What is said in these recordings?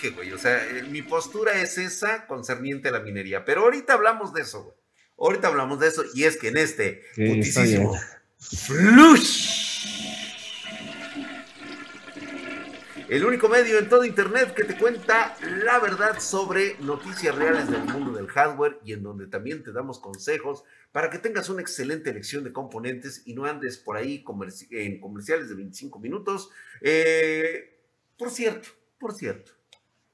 dije, güey. O sea, eh, mi postura es esa concerniente a la minería. Pero ahorita hablamos de eso, güey. Ahorita hablamos de eso. Y es que en este putísimo flush. El único medio en todo Internet que te cuenta la verdad sobre noticias reales del mundo del hardware y en donde también te damos consejos para que tengas una excelente elección de componentes y no andes por ahí en comerciales de 25 minutos. Eh, por cierto, por cierto,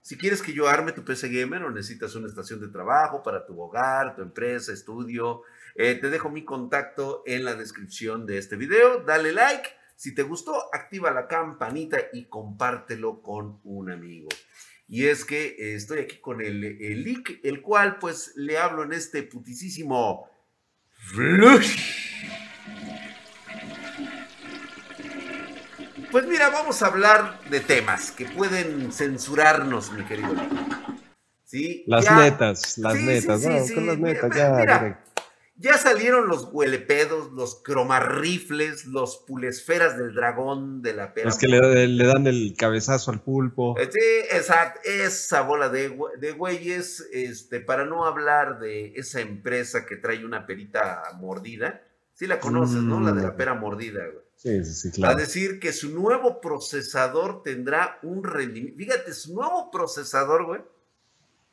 si quieres que yo arme tu PC Gamer o necesitas una estación de trabajo para tu hogar, tu empresa, estudio, eh, te dejo mi contacto en la descripción de este video. Dale like si te gustó, activa la campanita y compártelo con un amigo. Y es que eh, estoy aquí con el, el el cual pues le hablo en este putisísimo Pues mira, vamos a hablar de temas que pueden censurarnos, mi querido. ¿Sí? Las netas, las netas, con las netas, ya. Ya salieron los huelepedos, los cromarrifles, los pulesferas del dragón de la pera. Los que le, dan el cabezazo al pulpo. Eh, sí, exacto. Esa bola de, de güeyes, este, para no hablar de esa empresa que trae una perita mordida. Sí la conoces, ¿no? La de la mm. pera mordida, güey. Sí, sí, sí, claro. A decir que su nuevo procesador tendrá un rendimiento. Fíjate, su nuevo procesador, güey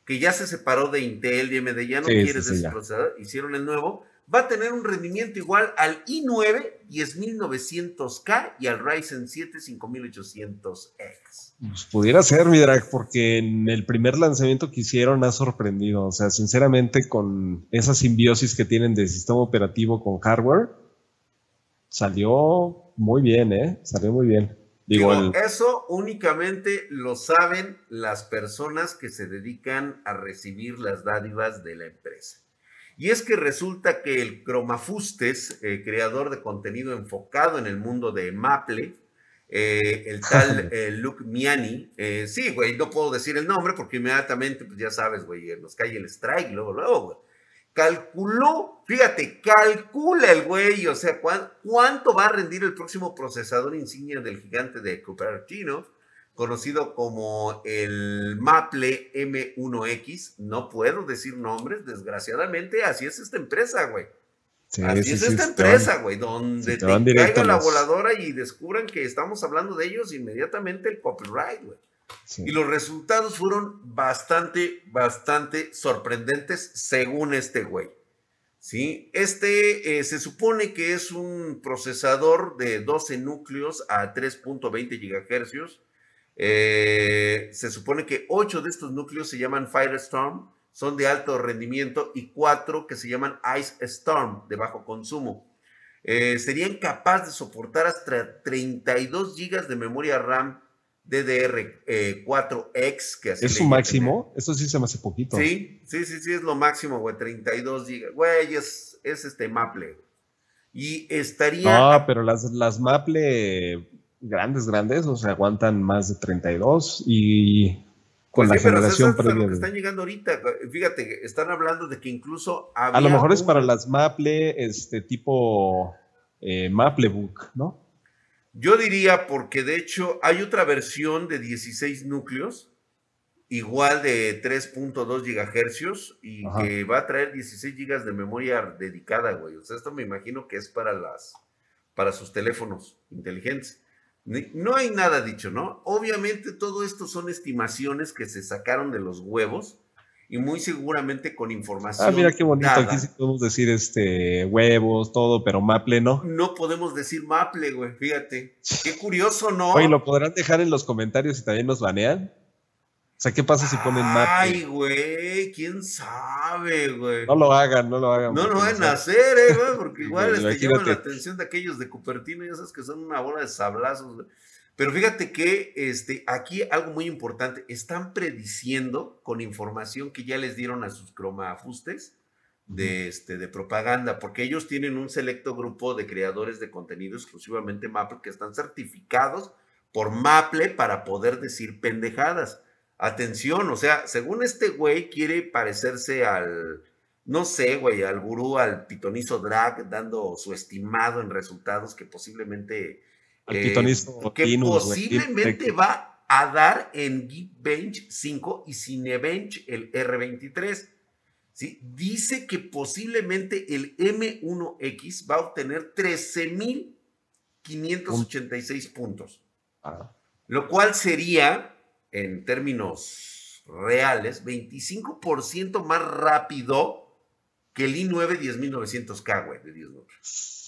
que ya se separó de Intel y AMD, ya no quiere ese procesador, hicieron el nuevo, va a tener un rendimiento igual al i9 10900K y al Ryzen 7 5800X. Pues pudiera ser, mi drag, porque en el primer lanzamiento que hicieron ha sorprendido. O sea, sinceramente, con esa simbiosis que tienen de sistema operativo con hardware, salió muy bien, ¿eh? Salió muy bien. Digo, eso únicamente lo saben las personas que se dedican a recibir las dádivas de la empresa. Y es que resulta que el Cromafustes, eh, creador de contenido enfocado en el mundo de Maple, eh, el tal eh, Luke Miani, sí, güey, no puedo decir el nombre porque inmediatamente, pues ya sabes, güey, nos cae el strike luego, luego, güey calculó, fíjate, calcula el güey, o sea, cuánto va a rendir el próximo procesador insignia del gigante de Cupertino, conocido como el Maple M1X. No puedo decir nombres, desgraciadamente, así es esta empresa, güey. así es esta empresa, güey, donde te caiga la voladora y descubran que estamos hablando de ellos inmediatamente el copyright, güey. Y los resultados fueron bastante, bastante sorprendentes según este güey. ¿Sí? Este eh, se supone que es un procesador de 12 núcleos a 3.20 GHz. Eh, se supone que 8 de estos núcleos se llaman Firestorm, son de alto rendimiento, y 4 que se llaman Ice Storm, de bajo consumo. Eh, serían capaces de soportar hasta 32 GB de memoria RAM DDR4X, eh, que así ¿Es su máximo? Eso sí se me hace poquito. Sí, sí, sí, sí, es lo máximo, güey, 32 GB. Güey, es, es este Maple. Y estaría... No, pero las, las Maple grandes, grandes, o sea, aguantan más de 32 y con pues la generación previa. están llegando ahorita. Fíjate, están hablando de que incluso A lo mejor es para las Maple, este tipo eh, Maplebook, ¿no? Yo diría porque de hecho hay otra versión de 16 núcleos, igual de 3.2 GHz y que va a traer 16 GB de memoria dedicada, güey. O sea, esto me imagino que es para las para sus teléfonos inteligentes. No hay nada dicho, ¿no? Obviamente todo esto son estimaciones que se sacaron de los huevos y muy seguramente con información. Ah, mira qué bonito. Aquí sí podemos decir este huevos, todo, pero Maple no. No podemos decir Maple, güey, fíjate. Qué curioso, ¿no? Oye, ¿lo podrán dejar en los comentarios si también nos banean? O sea, ¿qué pasa si ponen Maple? Ay, güey, quién sabe, güey. No lo hagan, no lo hagan. No lo van a hacer, eh, güey, porque igual este, llaman la atención de aquellos de Cupertino, ya sabes que son una bola de sablazos, güey. Pero fíjate que este, aquí algo muy importante, están prediciendo con información que ya les dieron a sus cromafustes de, este, de propaganda, porque ellos tienen un selecto grupo de creadores de contenido exclusivamente Maple que están certificados por Maple para poder decir pendejadas. Atención, o sea, según este güey quiere parecerse al, no sé, güey, al gurú, al pitonizo drag, dando su estimado en resultados que posiblemente al eh, que posiblemente va a dar en Geekbench 5 y Cinebench el R23. ¿sí? Dice que posiblemente el M1X va a obtener 13.586 puntos. Ah. Lo cual sería, en términos reales, 25% más rápido que el i9 10900K, güey, de 10 números.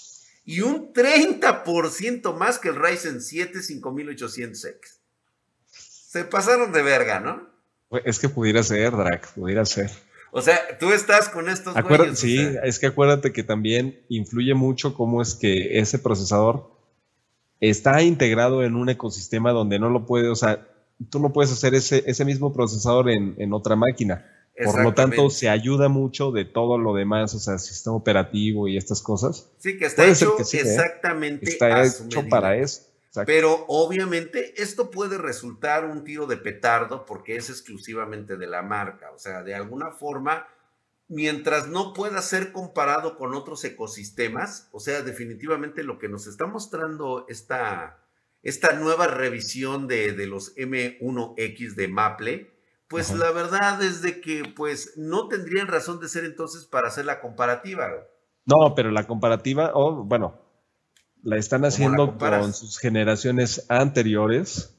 Y un 30% más que el Ryzen 7 5800X. Se pasaron de verga, ¿no? Es que pudiera ser, Drac, pudiera ser. O sea, tú estás con estos güeyes, Sí, es que acuérdate que también influye mucho cómo es que ese procesador está integrado en un ecosistema donde no lo puede, o sea, tú no puedes hacer ese, ese mismo procesador en, en otra máquina. Por lo tanto, se ayuda mucho de todo lo demás, o sea, sistema operativo y estas cosas. Sí, que está hecho ¿eh? exactamente. Está hecho para eso. Pero obviamente esto puede resultar un tiro de petardo porque es exclusivamente de la marca. O sea, de alguna forma, mientras no pueda ser comparado con otros ecosistemas, o sea, definitivamente lo que nos está mostrando esta, esta nueva revisión de, de los M1X de Maple, pues la verdad es de que pues no tendrían razón de ser entonces para hacer la comparativa. No, pero la comparativa, oh, bueno, la están haciendo con sus generaciones anteriores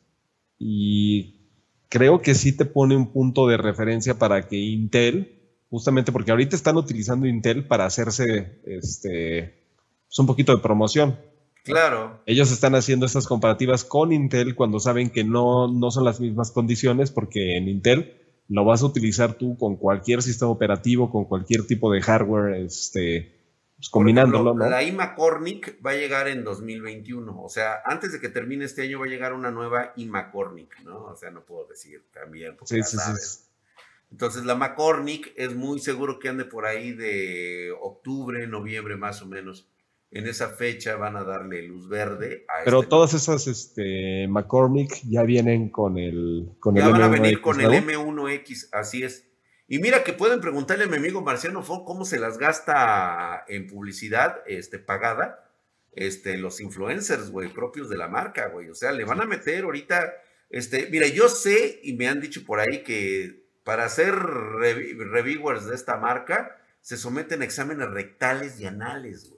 y creo que sí te pone un punto de referencia para que Intel, justamente porque ahorita están utilizando Intel para hacerse este, pues un poquito de promoción. Claro. Ellos están haciendo estas comparativas con Intel cuando saben que no, no son las mismas condiciones, porque en Intel lo vas a utilizar tú con cualquier sistema operativo, con cualquier tipo de hardware, este, pues, combinándolo. ¿no? La IMA Cornic va a llegar en 2021, o sea, antes de que termine este año va a llegar una nueva IMA Cornic, ¿no? O sea, no puedo decir también, porque sí, sabes. Entonces, la McCormick es muy seguro que ande por ahí de octubre, noviembre más o menos en esa fecha van a darle luz verde a Pero este todas esas este, McCormick ya vienen con el con Ya van a venir con el M1X, así es. Y mira que pueden preguntarle a mi amigo Marciano Fon cómo se las gasta en publicidad este, pagada este, los influencers, güey, propios de la marca, güey. O sea, le van a meter ahorita, este, mira, yo sé y me han dicho por ahí que para hacer reviewers de esta marca se someten a exámenes rectales y anales, güey.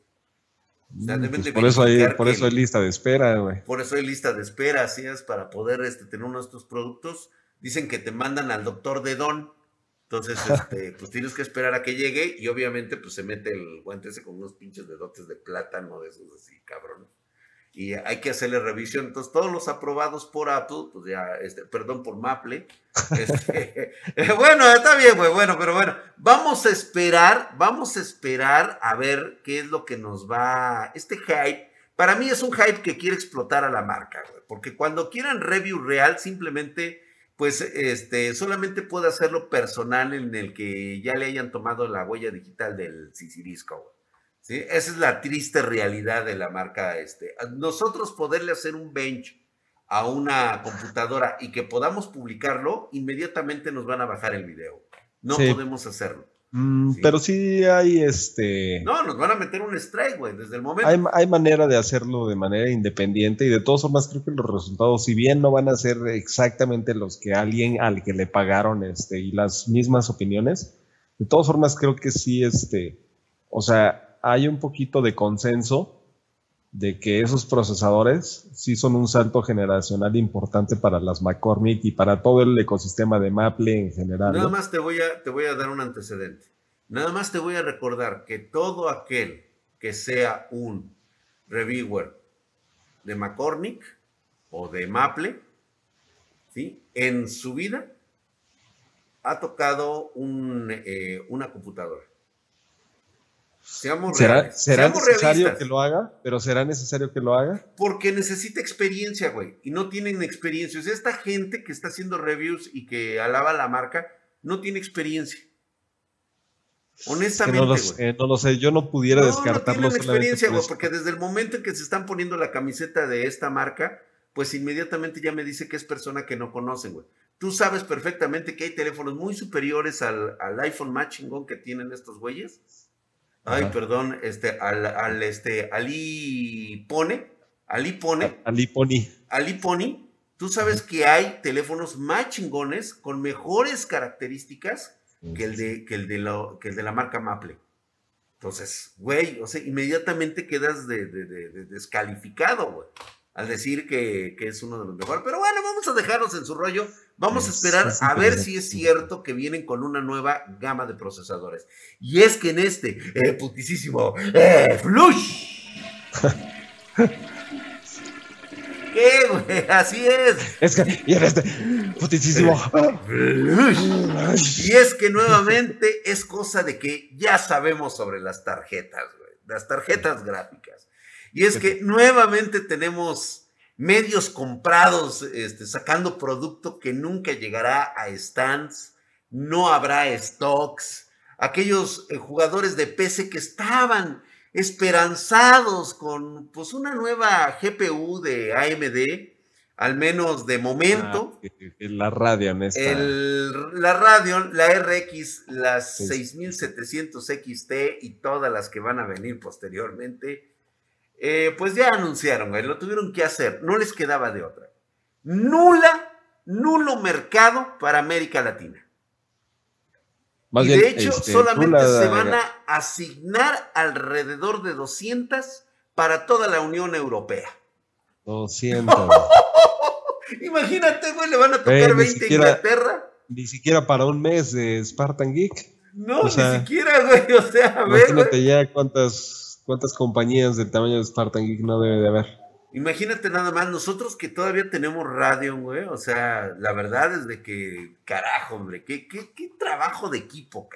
Pues por, eso hay, por eso hay lista de espera, güey. Por eso hay lista de espera, así es, para poder este, tener uno de estos productos. Dicen que te mandan al doctor de Don. Entonces, este, pues tienes que esperar a que llegue y obviamente pues se mete el guante ese con unos pinches dedotes de plátano de esos así, cabrón y hay que hacerle revisión. Entonces, todos los aprobados por Apple, pues ya, este, perdón, por Maple. Este, bueno, está bien, güey, bueno, pero bueno, vamos a esperar, vamos a esperar a ver qué es lo que nos va, este hype. Para mí es un hype que quiere explotar a la marca, güey, porque cuando quieran review real, simplemente, pues, este, solamente puede hacerlo personal en el que ya le hayan tomado la huella digital del Cicirisco, güey. Esa es la triste realidad de la marca. Este. Nosotros poderle hacer un bench a una computadora y que podamos publicarlo, inmediatamente nos van a bajar el video. No podemos hacerlo. Mm, pero sí hay este. No, nos van a meter un strike, güey, desde el momento. Hay, hay, manera de hacerlo de manera independiente y de todos formas creo que los resultados, si bien no van a ser exactamente los que alguien al que le pagaron este y las mismas opiniones, de todas formas creo que sí, este, o sea, hay un poquito de consenso de que esos procesadores sí son un salto generacional importante para las McCormick y para todo el ecosistema de Maple en general. Nada más te voy, a, te voy a dar un antecedente. Nada más te voy a recordar que todo aquel que sea un reviewer de McCormick o de Maple, ¿sí? en su vida ha tocado un, eh, una computadora. Seamos ¿Será, ¿será necesario que lo haga? ¿Pero será necesario que lo haga? Porque necesita experiencia, güey. Y no tienen experiencia. O sea, esta gente que está haciendo reviews y que alaba la marca, no tiene experiencia. Honestamente, no, no, lo sé, yo no pudiera descartarlo. No tienen experiencia, güey, porque desde el momento en que se están poniendo la camiseta de esta marca, pues inmediatamente ya me dice que es persona que no conocen, güey. Tú sabes perfectamente que hay teléfonos muy superiores al, al iPhone matching que tienen estos güeyes Ay, perdón, este, al, al, este, Ali Pone, Ali Pone. Ali Pony. Ali Pony, Tú sabes que hay teléfonos más chingones con mejores características que el de, que el de, lo, que el de la marca Maple. Entonces, güey, o sea, inmediatamente quedas de, descalificado, güey, al decir que, es uno de los mejores. Pero bueno, vamos a dejarnos en su rollo. Vamos a esperar a ver si es cierto que vienen con una nueva gama de procesadores. Y es que en este eh, putisísimo eh, Flush. ¿Qué, güey? Así es. Es que, y en este putisísimo. y es que nuevamente es cosa de que ya sabemos sobre las tarjetas, güey. Las tarjetas gráficas. Y es que nuevamente tenemos medios comprados, este, sacando producto que nunca llegará a stands, no habrá stocks. Aquellos eh, jugadores de PC que estaban esperanzados con pues una nueva GPU de AMD, al menos de momento. Ah, la Radeon esta. la Radeon, la RX, las 6700 XT y todas las que van a venir posteriormente, eh, pues ya anunciaron, lo tuvieron que hacer, no les quedaba de otra. Nula, nulo mercado para América Latina y de hecho, este, solamente se van a asignar alrededor de 200 para toda la Unión Europea. 200. Imagínate, güey, le van a tocar 20 a Inglaterra. Ni siquiera para un mes de Spartan Geek. No, ni siquiera, güey. O sea, a ver. Imagínate ya cuántas, cuántas compañías del tamaño de Spartan Geek no debe de haber. Imagínate nada más, nosotros que todavía tenemos radio, güey, o sea, la verdad es de que, carajo, hombre, qué, qué, qué trabajo de equipo.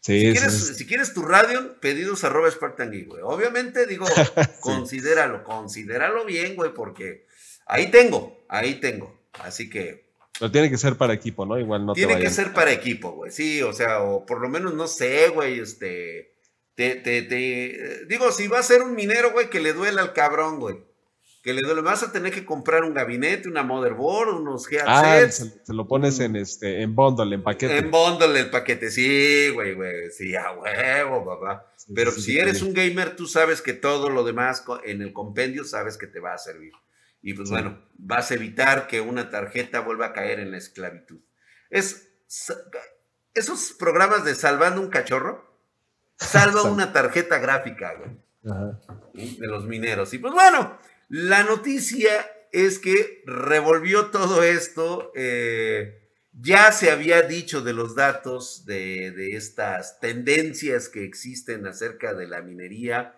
Sí, si, quieres, si quieres tu radio, pedidos arroba Spartan güey. Obviamente, digo, considéralo, considéralo bien, güey, porque ahí tengo, ahí tengo. Así que. Pero tiene que ser para equipo, ¿no? Igual no Tiene que ser para equipo, güey. Sí, o sea, o por lo menos, no sé, güey, este. Te, te, te, digo, si va a ser un minero, güey, que le duela al cabrón, güey que le duele, vas a tener que comprar un gabinete, una motherboard, unos headsets. Ah, se, lo pones en este, en bundle, en paquete. En bundle, el paquete, sí, güey, güey, sí, a huevo, papá. Pero si eres un gamer, tú sabes que todo lo demás en el compendio sabes que te va a servir. Y pues bueno, vas a evitar que una tarjeta vuelva a caer en la esclavitud. Es esos programas de salvando un cachorro, salva una tarjeta gráfica, güey. De los mineros. Y pues bueno, la noticia es que revolvió todo esto. Eh, ya se había dicho de los datos de, estas tendencias que existen acerca de la minería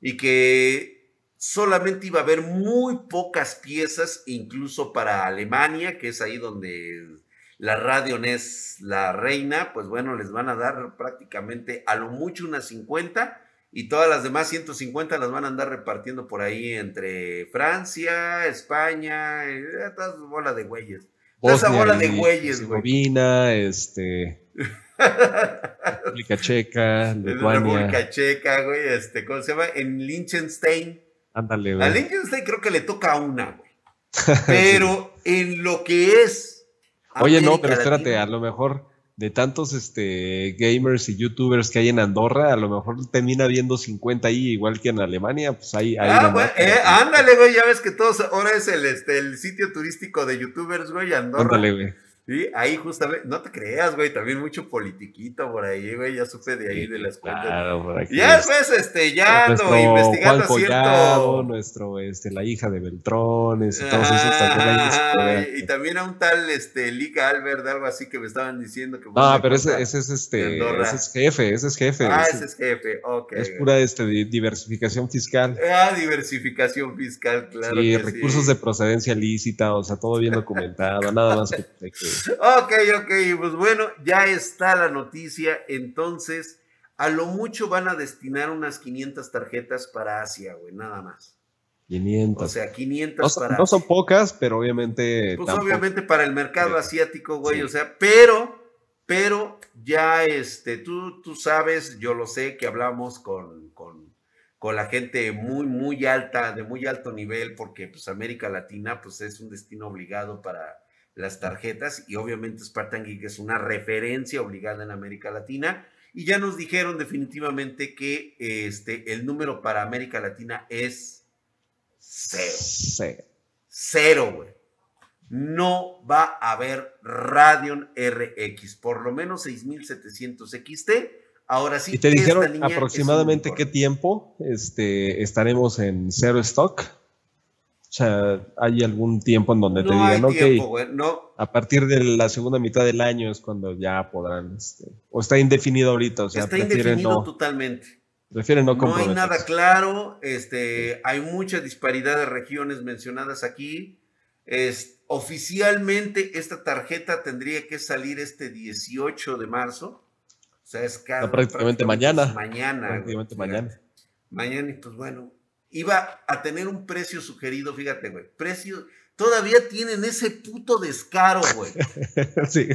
y que solamente iba a haber muy pocas piezas, incluso para Alemania, que es ahí donde la Radion es la reina, pues bueno, les van a dar prácticamente a lo mucho unas 50 y todas las demás 150 las van a andar repartiendo por ahí entre Francia, España, eh, esa bola de güeyes. Esa bola de güeyes, güey. este. República Checa, Lituania. República Checa, güey, este, ¿cómo se llama? En Liechtenstein. Ándale, güey. A Liechtenstein creo que le toca una, güey. Pero en lo que es. Oye, no, pero espérate, a lo mejor de tantos este, gamers y youtubers que hay en Andorra, a lo mejor termina viendo 50 ahí, igual que en Alemania, pues ahí... ah, güey, eh, ándale, güey, ya ves que todos, ahora es el, este, el sitio turístico de youtubers, güey, Andorra. Ándale, güey. Sí, ahí justamente, no te creas, güey, también mucho politiquito por ahí, güey, ya supe de ahí de las cuentas. Claro, por aquí. Ya después, este, ya ando investigando Juan cierto. nuestro, este, la hija de Beltrones y todos esos también Y también a un tal, este, Lica Albert, algo así que me estaban diciendo que. No, pero ese, ese es este, ese es jefe, ese es jefe. Ah, ese, es jefe, ok. Es pura, este, diversificación fiscal. Ah, diversificación fiscal, claro. Sí, recursos de procedencia lícita, o sea, todo bien documentado, nada más que ok, ok, pues bueno, ya está la noticia. Entonces, a lo mucho van a destinar unas 500 tarjetas para Asia, güey, nada más. 500. O sea, 500 no, para. No son pocas, pero obviamente. Pues obviamente para el mercado asiático, güey, o sea, pero, pero ya este, tú, tú sabes, yo lo sé, que hablamos con, con, con la gente muy, muy alta, de muy alto nivel, porque pues América Latina, pues es un destino obligado para las tarjetas y obviamente Spartan Geek es una referencia obligada en América Latina y ya nos dijeron definitivamente que este, el número para América Latina es cero. Cero, güey. no va a haber Radeon RX, por lo menos 6700 XT. Ahora sí. ¿Y te dijeron aproximadamente qué tiempo este, estaremos en cero stock? O sea, ¿hay algún tiempo en donde te digan, ok, no. a partir de la segunda mitad del año es cuando ya podrán, este, o está indefinido ahorita, o sea, está indefinido totalmente. Prefieren no No hay nada claro, este, hay mucha disparidad de regiones mencionadas aquí. Es, oficialmente esta tarjeta tendría que salir este 18 de marzo. O sea, es caro, prácticamente, mañana. Mañana. Prácticamente mañana. Mañana, y pues bueno, iba a tener un precio sugerido, fíjate, güey. Precio, todavía tienen ese puto descaro, güey. sí,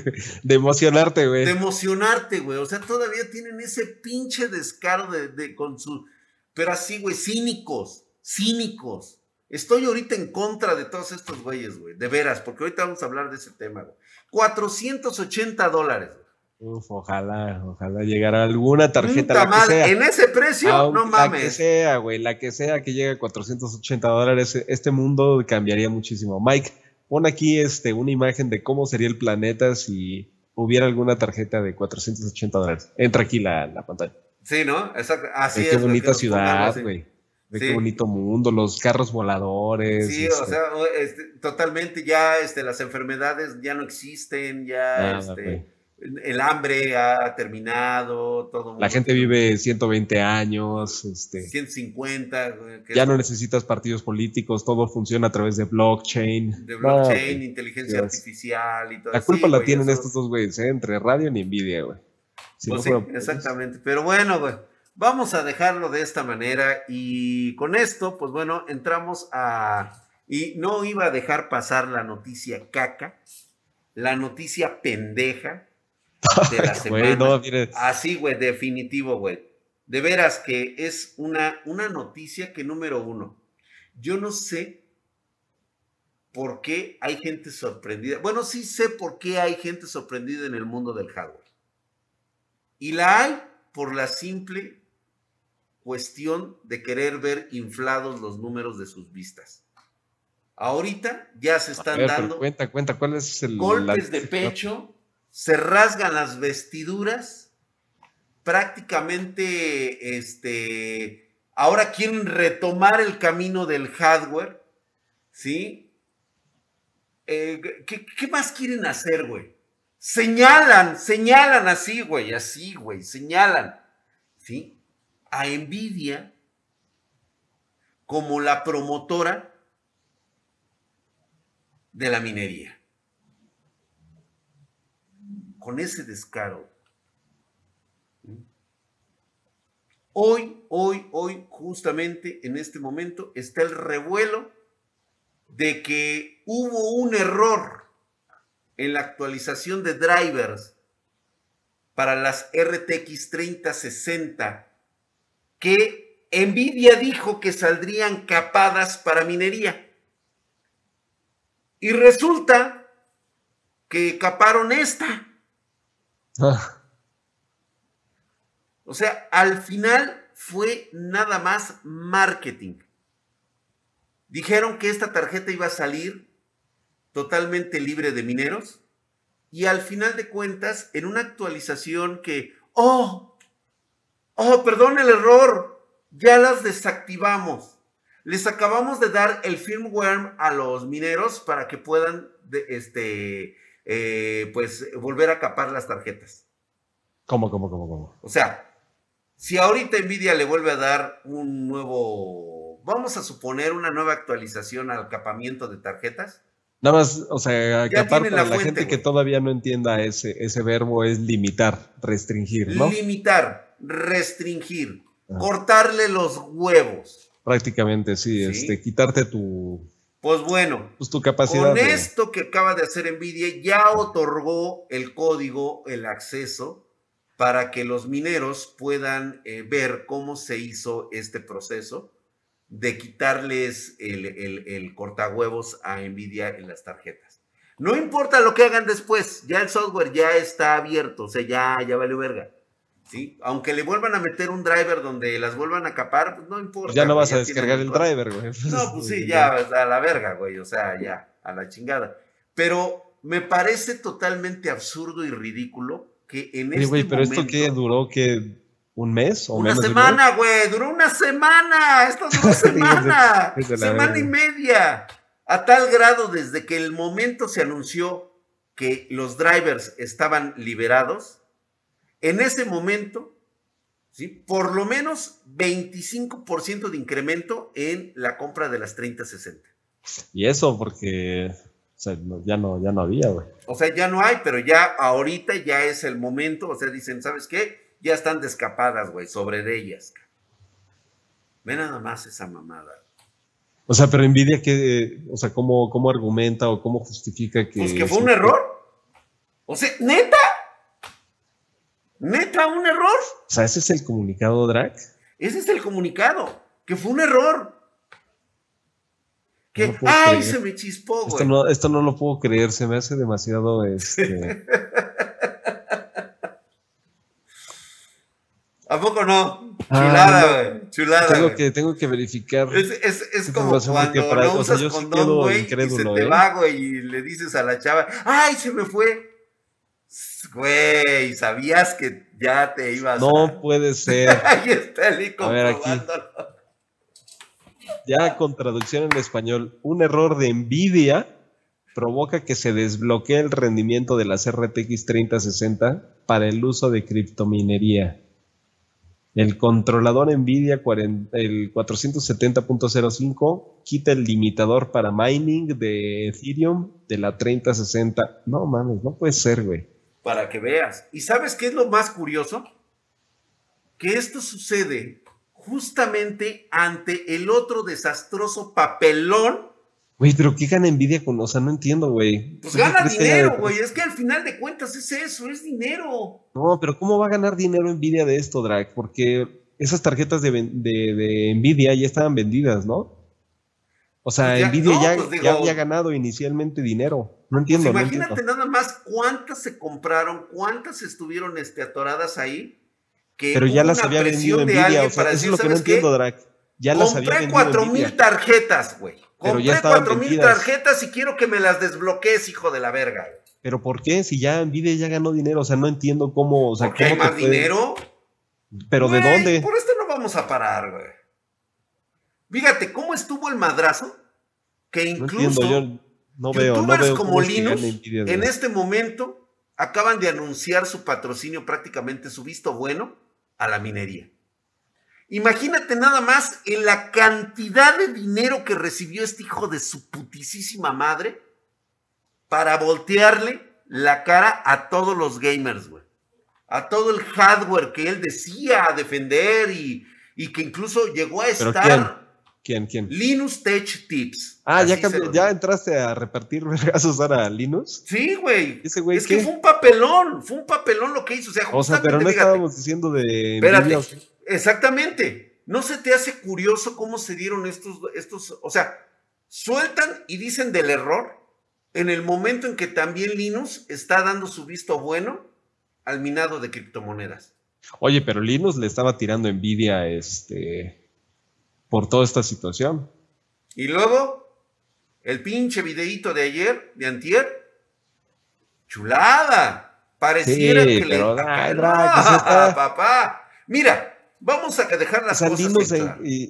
de emocionarte, güey. De emocionarte, güey. O sea, todavía tienen ese pinche descaro de, de con su. Pero así, güey, cínicos, cínicos. Estoy ahorita en contra de todos estos güeyes, güey. De veras, porque ahorita vamos a hablar de ese tema, güey. 480 dólares, güey. Uf, ojalá, ojalá llegara alguna tarjeta. La que sea. En ese precio, no mames. La que sea, güey, la que sea que llegue a 480 dólares, este mundo cambiaría muchísimo. Mike, pon aquí este, una imagen de cómo sería el planeta si hubiera alguna tarjeta de 480 dólares. Entra aquí la, la pantalla. Sí, ¿no? Exacto. Así es. Qué bonita ciudad, güey. Qué bonito mundo, los carros voladores. Sí, o este. sea, este, totalmente ya este, las enfermedades ya no existen, ya ah, este, el hambre ha terminado, todo. La gente vive 120 años, este, 150. Ya no necesitas partidos políticos, todo funciona a través de blockchain. De blockchain, inteligencia artificial y todo La culpa la tienen estos dos güeyes, ¿eh? entre radio y Nvidia, güey. pues sí, exactamente. Pero bueno, güey, vamos a dejarlo de esta manera y con esto, pues bueno, entramos a... Y no iba a dejar pasar la noticia caca, la noticia pendeja, de la semana. Así, güey, definitivo, güey. De veras que es una, una noticia que número uno, yo no sé por qué hay gente sorprendida. Bueno, sí sé por qué hay gente sorprendida en el mundo del hardware. Y la hay por la simple cuestión de querer ver inflados los números de sus vistas. Ahorita ya se están dando cuenta, cuenta, ¿cuál es el golpes de pecho se rasgan las vestiduras, prácticamente, este, ahora quieren retomar el camino del hardware, ¿sí? Eh, ¿qué, más quieren hacer, güey? Señalan, señalan así, güey, así, güey, señalan, ¿sí? A Nvidia como la promotora de la minería con ese descaro. Hoy, hoy, hoy, justamente en este momento está el revuelo de que hubo un error en la actualización de drivers para las RTX 3060 que Nvidia dijo que saldrían capadas para minería. Y resulta que caparon esta. Ah. O sea, al final fue nada más marketing. Dijeron que esta tarjeta iba a salir totalmente libre de mineros y al final de cuentas, en una actualización que, oh, oh, perdón el error, ya las desactivamos. Les acabamos de dar el firmware a los mineros para que puedan este, eh, pues volver a capar las tarjetas. ¿Cómo, cómo, cómo, cómo? O sea, si ahorita Nvidia le vuelve a dar un nuevo, vamos a suponer una nueva actualización al capamiento de tarjetas. Nada más, o sea, capar para la, gente que todavía no entienda ese, ese verbo es limitar, restringir, ¿no? Limitar, restringir, ah. cortarle los huevos. Prácticamente, sí, este, quitarte tu, pues bueno, pues tu capacidad con esto que acaba de hacer Nvidia, ya otorgó el código, el acceso, para que los mineros puedan eh, ver cómo se hizo este proceso de quitarles el, el, el cortahuevos a Nvidia en las tarjetas. No importa lo que hagan después, ya el software ya está abierto, o sea, ya, ya vale verga. ¿Sí? Aunque le vuelvan a meter un driver donde las vuelvan a capar, pues no importa. Ya no vas a descargar el driver, güey. No, pues sí, ya, a la verga, güey, o sea, ya, a la chingada. Pero me parece totalmente absurdo y ridículo que en este güey, pero esto qué duró que un mes o una semana, güey, duró una semana, esto duró semana, semana y media, a tal grado desde que el momento se anunció que los drivers estaban liberados, en ese momento, ¿sí? por lo menos 25% de incremento en la compra de las 3060. Y eso porque ya, no, ya no había, güey. O sea, ya no hay, pero ya ahorita ya es el momento, o sea, dicen, ¿sabes qué? Ya están descapadas, güey, sobre de ellas. Ve nada más esa mamada. O sea, pero Nvidia, ¿qué, o sea, ¿cómo, cómo argumenta o cómo justifica que... Pues que fue un error. O sea, neta. Neta, un error. O sea, ese es el comunicado, Drac. Ese es el comunicado, que fue un error. Que, ay, se me chispó, güey. Esto no, esto no lo puedo creer, se me hace demasiado, este... ¿A poco no? Chulada, güey. Chulada. Tengo que, tengo que verificar. Es, es, es como cuando no usas o sea, condón, güey, y se te ¿eh? va, güey, y le dices a la chava, ¡ay, se me fue! Güey, sabías que ya te ibas No puede ser. Ahí está el A ver, aquí. Ya con traducción en español, un error de Nvidia provoca que se desbloquee el rendimiento de las RTX 3060 para el uso de criptominería. El controlador NVIDIA el 470.05 quita el limitador para mining de Ethereum de la 3060. No mames, no puede ser, güey. Para que veas. ¿Y sabes qué es lo más curioso? Que esto sucede justamente ante el otro desastroso papelón Güey, pero ¿qué gana Nvidia con.? O sea, no entiendo, güey. Pues gana dinero, güey. Es que al final de cuentas es eso, es dinero. No, pero ¿cómo va a ganar dinero Nvidia de esto, Drake? Porque esas tarjetas de, Nvidia ya estaban vendidas, ¿no? O sea, pues Nvidia pues ya, había ganado inicialmente dinero. No entiendo. Pues imagínate nada más cuántas se compraron, cuántas estuvieron este, atoradas ahí. Que pero ya las había vendido Nvidia. O sea, eso es lo que no entiendo, Drake. Ya las había vendido. Compré cuatro mil tarjetas, güey. Compré cuatro mil tarjetas y quiero que me las desbloquees, hijo de la verga. Pero ¿por qué? Si ya Nvidia ya ganó dinero, o sea, no entiendo cómo. O sea, ¿Por qué hay más dinero? ¿Pero de dónde? Por esto no vamos a parar, güey. Fíjate, ¿cómo estuvo el madrazo? Que incluso. No yo no veo, no veo como Linux, en este momento, acaban de anunciar su patrocinio, prácticamente su visto bueno, a la minería. Imagínate nada más en la cantidad de dinero que recibió este hijo de su putisísima madre para voltearle la cara a todos los gamers, güey. A todo el hardware que él decía defender y, que incluso llegó a estar. ¿Quién? ¿Quién? Linux Tech Tips. Ah, ya, ya entraste a repartir vergazos ahora a Linux. Sí, güey. es que fue un papelón, fue un papelón lo que hizo. O sea, pero no estábamos diciendo de. Espérate, exactamente. ¿No se te hace curioso cómo se dieron estos, estos, o sea, sueltan y dicen del error en el momento en que también Linux está dando su visto bueno al minado de criptomonedas? Oye, pero Linux le estaba tirando envidia este por toda esta situación. Y luego, el pinche videíto de ayer, de antier, chulada. Pareciera que le... papá. Mira, vamos a dejar las cosas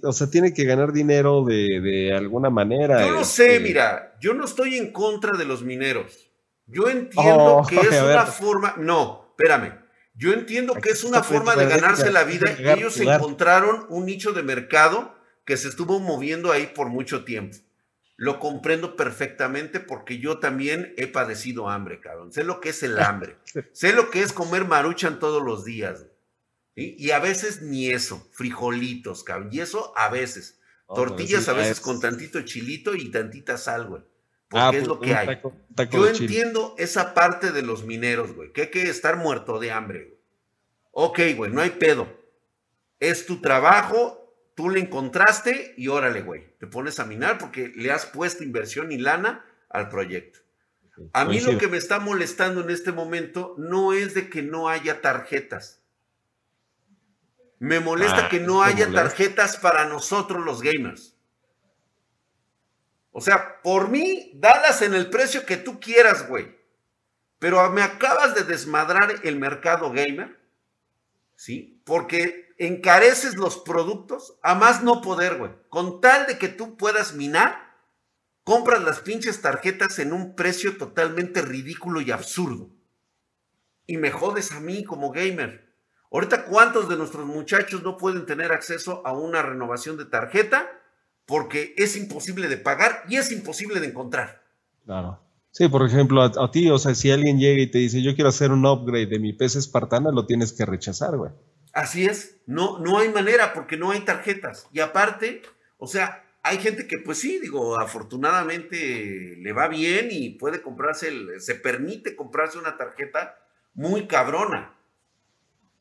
o sea, tiene que ganar dinero de, alguna manera. Yo no sé, este mira, yo no estoy en contra de los mineros. Yo entiendo oh, que es una forma... No, espérame. Yo entiendo que es una forma de ganarse la vida y ellos encontraron un nicho de mercado que se estuvo moviendo ahí por mucho tiempo. Lo comprendo perfectamente porque yo también he padecido hambre, cabrón. Sé lo que es el hambre. sé lo que es comer maruchan todos los días. Y a veces ni eso, frijolitos, cabrón. Y eso a veces. Oh, Tortillas a veces con tantito chilito y tantita sal, güey. Porque ah, es pues, lo que hay. yo entiendo esa parte de los mineros, güey. Que hay que estar muerto de hambre, güey. Ok, güey, no hay pedo. Es tu trabajo, tú le encontraste y órale, güey, te pones a minar porque le has puesto inversión y lana al proyecto. A mí lo que me está molestando en este momento no es de que no haya tarjetas. Me molesta ah, que no haya tarjetas para nosotros los gamers. O sea, por mí, dalas en el precio que tú quieras, güey. Pero me acabas de desmadrar el mercado gamer, ¿sí? Porque encareces los productos a más no poder, güey. Con tal de que tú puedas minar, compras las pinches tarjetas en un precio totalmente ridículo y absurdo. Y me jodes a mí como gamer. Ahorita, ¿cuántos de nuestros muchachos no pueden tener acceso a una renovación de tarjeta? Porque es imposible de pagar y es imposible de encontrar. Claro. Sí, por ejemplo, a, ti, o sea, si alguien llega y te dice, yo quiero hacer un upgrade de mi PC espartana, lo tienes que rechazar, güey. Así es, no, no hay manera porque no hay tarjetas. Y aparte, o sea, hay gente que, pues sí, digo, afortunadamente le va bien y puede comprarse, el, se permite comprarse una tarjeta muy cabrona.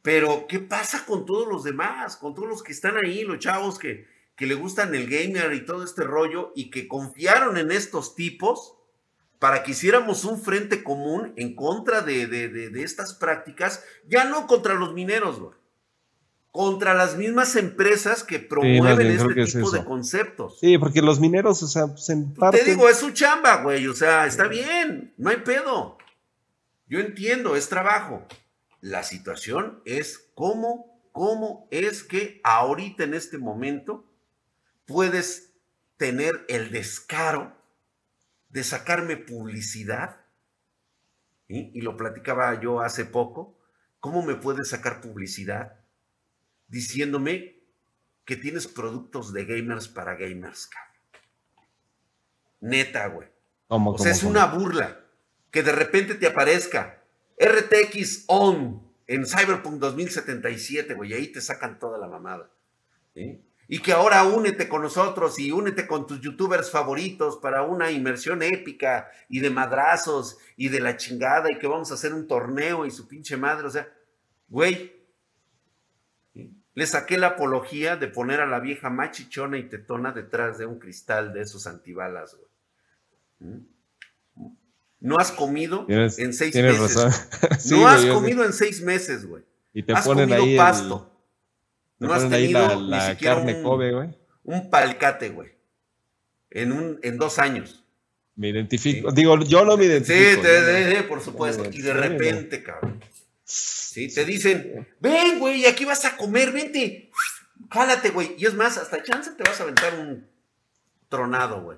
Pero, ¿qué pasa con todos los demás? Con todos los que están ahí, los chavos que, que le gustan el gamer y todo este rollo y que confiaron en estos tipos para que hiciéramos un frente común en contra de, estas prácticas, ya no contra los mineros, güey, contra las mismas empresas que promueven este tipo de conceptos. Sí, porque los mineros, o sea, se pues Te digo, es su chamba, güey, o sea, está bien, no hay pedo. Yo entiendo, es trabajo. La situación es cómo, cómo es que ahorita en este momento puedes tener el descaro de sacarme publicidad, y lo platicaba yo hace poco, ¿cómo me puedes sacar publicidad diciéndome que tienes productos de gamers para gamers? Neta, güey. o sea, es una burla que de repente te aparezca RTX ON en Cyberpunk 2077, güey, y ahí te sacan toda la mamada. ¿sí? y que ahora únete con nosotros y únete con tus youtubers favoritos para una inmersión épica y de madrazos y de la chingada y que vamos a hacer un torneo y su pinche madre, o sea, güey, le saqué la apología de poner a la vieja machichona y tetona detrás de un cristal de esos antibalas, güey. ¿Mm? No has comido en seis meses. no has comido en seis meses, güey. Y te has ponen comido ahí pasto. No has tenido la, carne un, Kobe, güey. Un palcate, güey. En, un, en dos años. Me identifico. Digo, yo no me identifico. Sí, por supuesto. Y de repente, cabrón. Sí, te dicen, ven, güey, aquí vas a comer, vente. Jálate, güey. Y es más, hasta chance te vas a aventar un tronado, güey.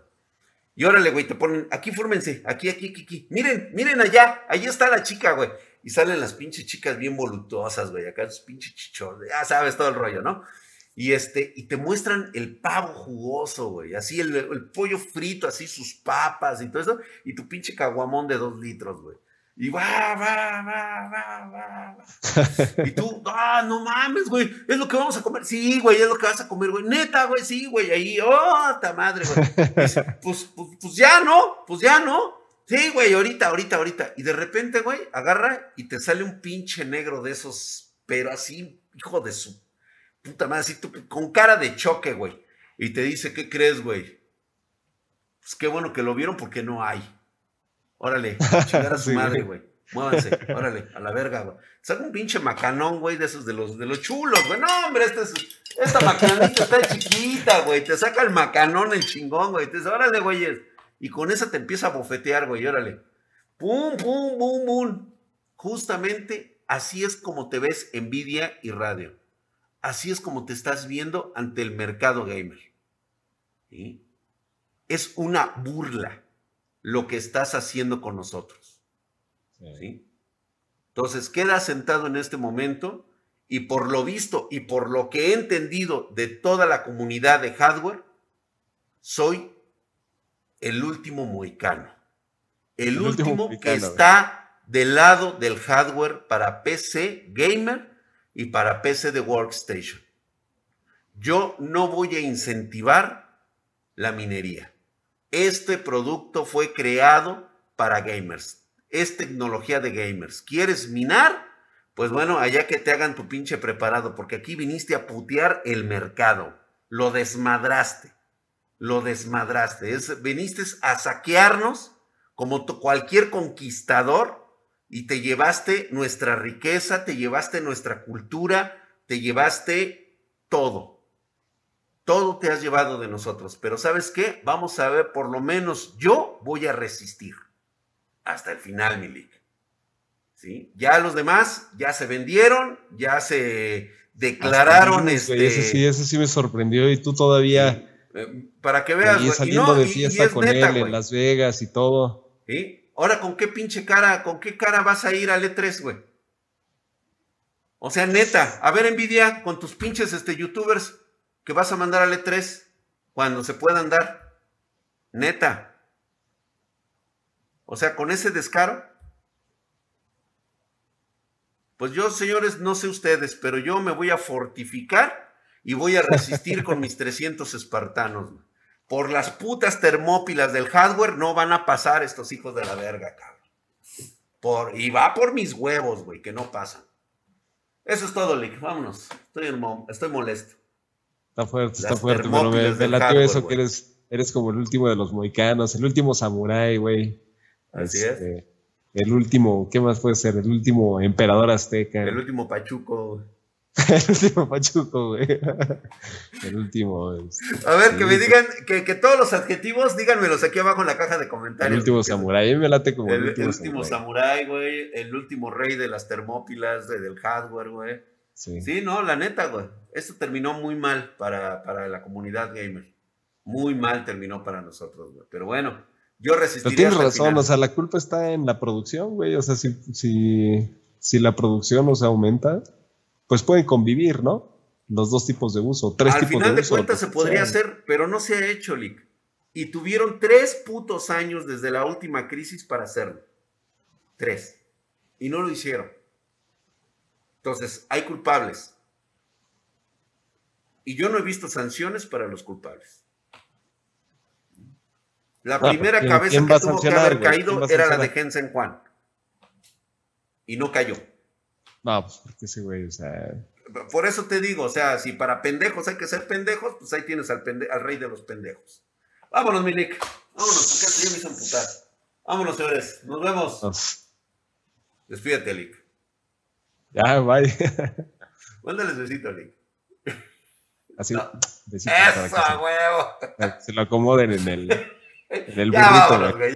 Y órale, güey, te ponen, aquí fórmense, aquí, aquí, aquí, aquí. Miren, miren allá, allí está la chica, güey. Y salen las pinches chicas bien voluptuosas, güey, acá sus pinches chichones, ya sabes todo el rollo, ¿no? Y este, y te muestran el pavo jugoso, güey, así el, el pollo frito, así sus papas y todo eso, y tu pinche caguamón de dos litros, güey. Y va, va, va, va, va. Y tú, ah, no mames, güey, es lo que vamos a comer. Sí, güey, es lo que vas a comer, güey. Neta, güey, sí, güey. Ahí, oh, ta madre, güey. Pues, pues, pues ya no, pues ya no. Sí, güey, ahorita, ahorita, ahorita. Y de repente, güey, agarra y te sale un pinche negro de esos, pero así, hijo de su puta madre, así con cara de choque, güey. Y te dice, ¿qué crees, güey? Pues qué bueno que lo vieron porque no hay. Órale, chingar a su madre, güey. Muévanse, órale, a la verga, güey. Saca un pinche macanón, güey, de esos de los, de los chulos, güey. No, hombre, esta, es, esta macanita está chiquita, güey. Te saca el macanón, el chingón, güey. Te dice, órale, güeyes y con esa te empieza a bofetear, güey, órale. Pum, pum, pum, pum. Justamente así es como te ves en Nvidia y radio. Así es como te estás viendo ante el mercado gamer. Es una burla lo que estás haciendo con nosotros. ¿sí? Entonces, queda sentado en este momento y por lo visto y por lo que he entendido de toda la comunidad de hardware, soy el último mohicano. El, último, que está del lado del hardware para PC gamer y para PC de workstation. Yo no voy a incentivar la minería. Este producto fue creado para gamers. Es tecnología de gamers. ¿Quieres minar? Pues bueno, allá que te hagan tu pinche preparado, porque aquí viniste a putear el mercado. Lo desmadraste lo desmadraste. Es, viniste a saquearnos como cualquier conquistador y te llevaste nuestra riqueza, te llevaste nuestra cultura, te llevaste todo. Todo te has llevado de nosotros, pero ¿sabes qué? Vamos a ver, por lo menos yo voy a resistir hasta el final, Milik. ¿Sí? Ya los demás ya se vendieron, ya se declararon. este... ese, sí, ese sí me sorprendió y tú todavía... Eh, para que veas, güey. saliendo de fiesta con él en Las Vegas y todo. ¿Sí? Ahora, ¿con qué pinche cara, con qué cara vas a ir al E3, güey? O sea, neta, a ver, envidia con tus pinches este, youtubers que vas a mandar al E3 cuando se puedan dar. Neta. O sea, con ese descaro. Pues yo, señores, no sé ustedes, pero yo me voy a fortificar y voy a resistir con mis 300 espartanos. Por las putas termópilas del hardware no van a pasar estos hijos de la verga, cabrón. Por, y va por mis huevos, güey, que no pasan. Eso es todo, Lick. Vámonos. Estoy, estoy molesto. Está fuerte, está fuerte, pero me, me latió eso que eres, eres como el último de los moicanos, el último samurái, güey. Así es. Este, el último, ¿qué más puede ser? El último emperador azteca. El último pachuco. el último Pachuco, güey. El último. Este, a ver, que me digan, que, que, todos los adjetivos, díganmelos aquí abajo en la caja de comentarios. El último samurái, me late como el, el último, samurái, güey. El último rey de las termópilas, de, del hardware, güey. Sí. sí, no, la neta, güey. Esto terminó muy mal para, para la comunidad gamer. Muy mal terminó para nosotros, güey. Pero bueno, yo resistiría. Pero tienes razón, o sea, la culpa está en la producción, güey. O sea, si, si, si la producción no se aumenta pues pueden convivir, ¿no? Los dos tipos de uso, tres Al tipos final de, de cuentas se podría hacer, pero no se ha hecho, Lick. Y tuvieron tres putos años desde la última crisis para hacerlo. Tres. Y no lo hicieron. Entonces, hay culpables. Y yo no he visto sanciones para los culpables. La primera cabeza que tuvo que haber caído era la de Jensen Juan. Y no cayó. No, pues porque ese güey, o sea. Por eso te digo, o sea, si para pendejos hay que ser pendejos, pues ahí tienes al, al rey de los pendejos. Vámonos, Milik. Vámonos, porque ya me hizo amputar. Vámonos, señores. Nos vemos. Despídete, Lick. Ya, bye. Mándales besito, Lick. Así, no. besito. Eso, huevo. Se, lo acomoden en el, en el burrito, güey.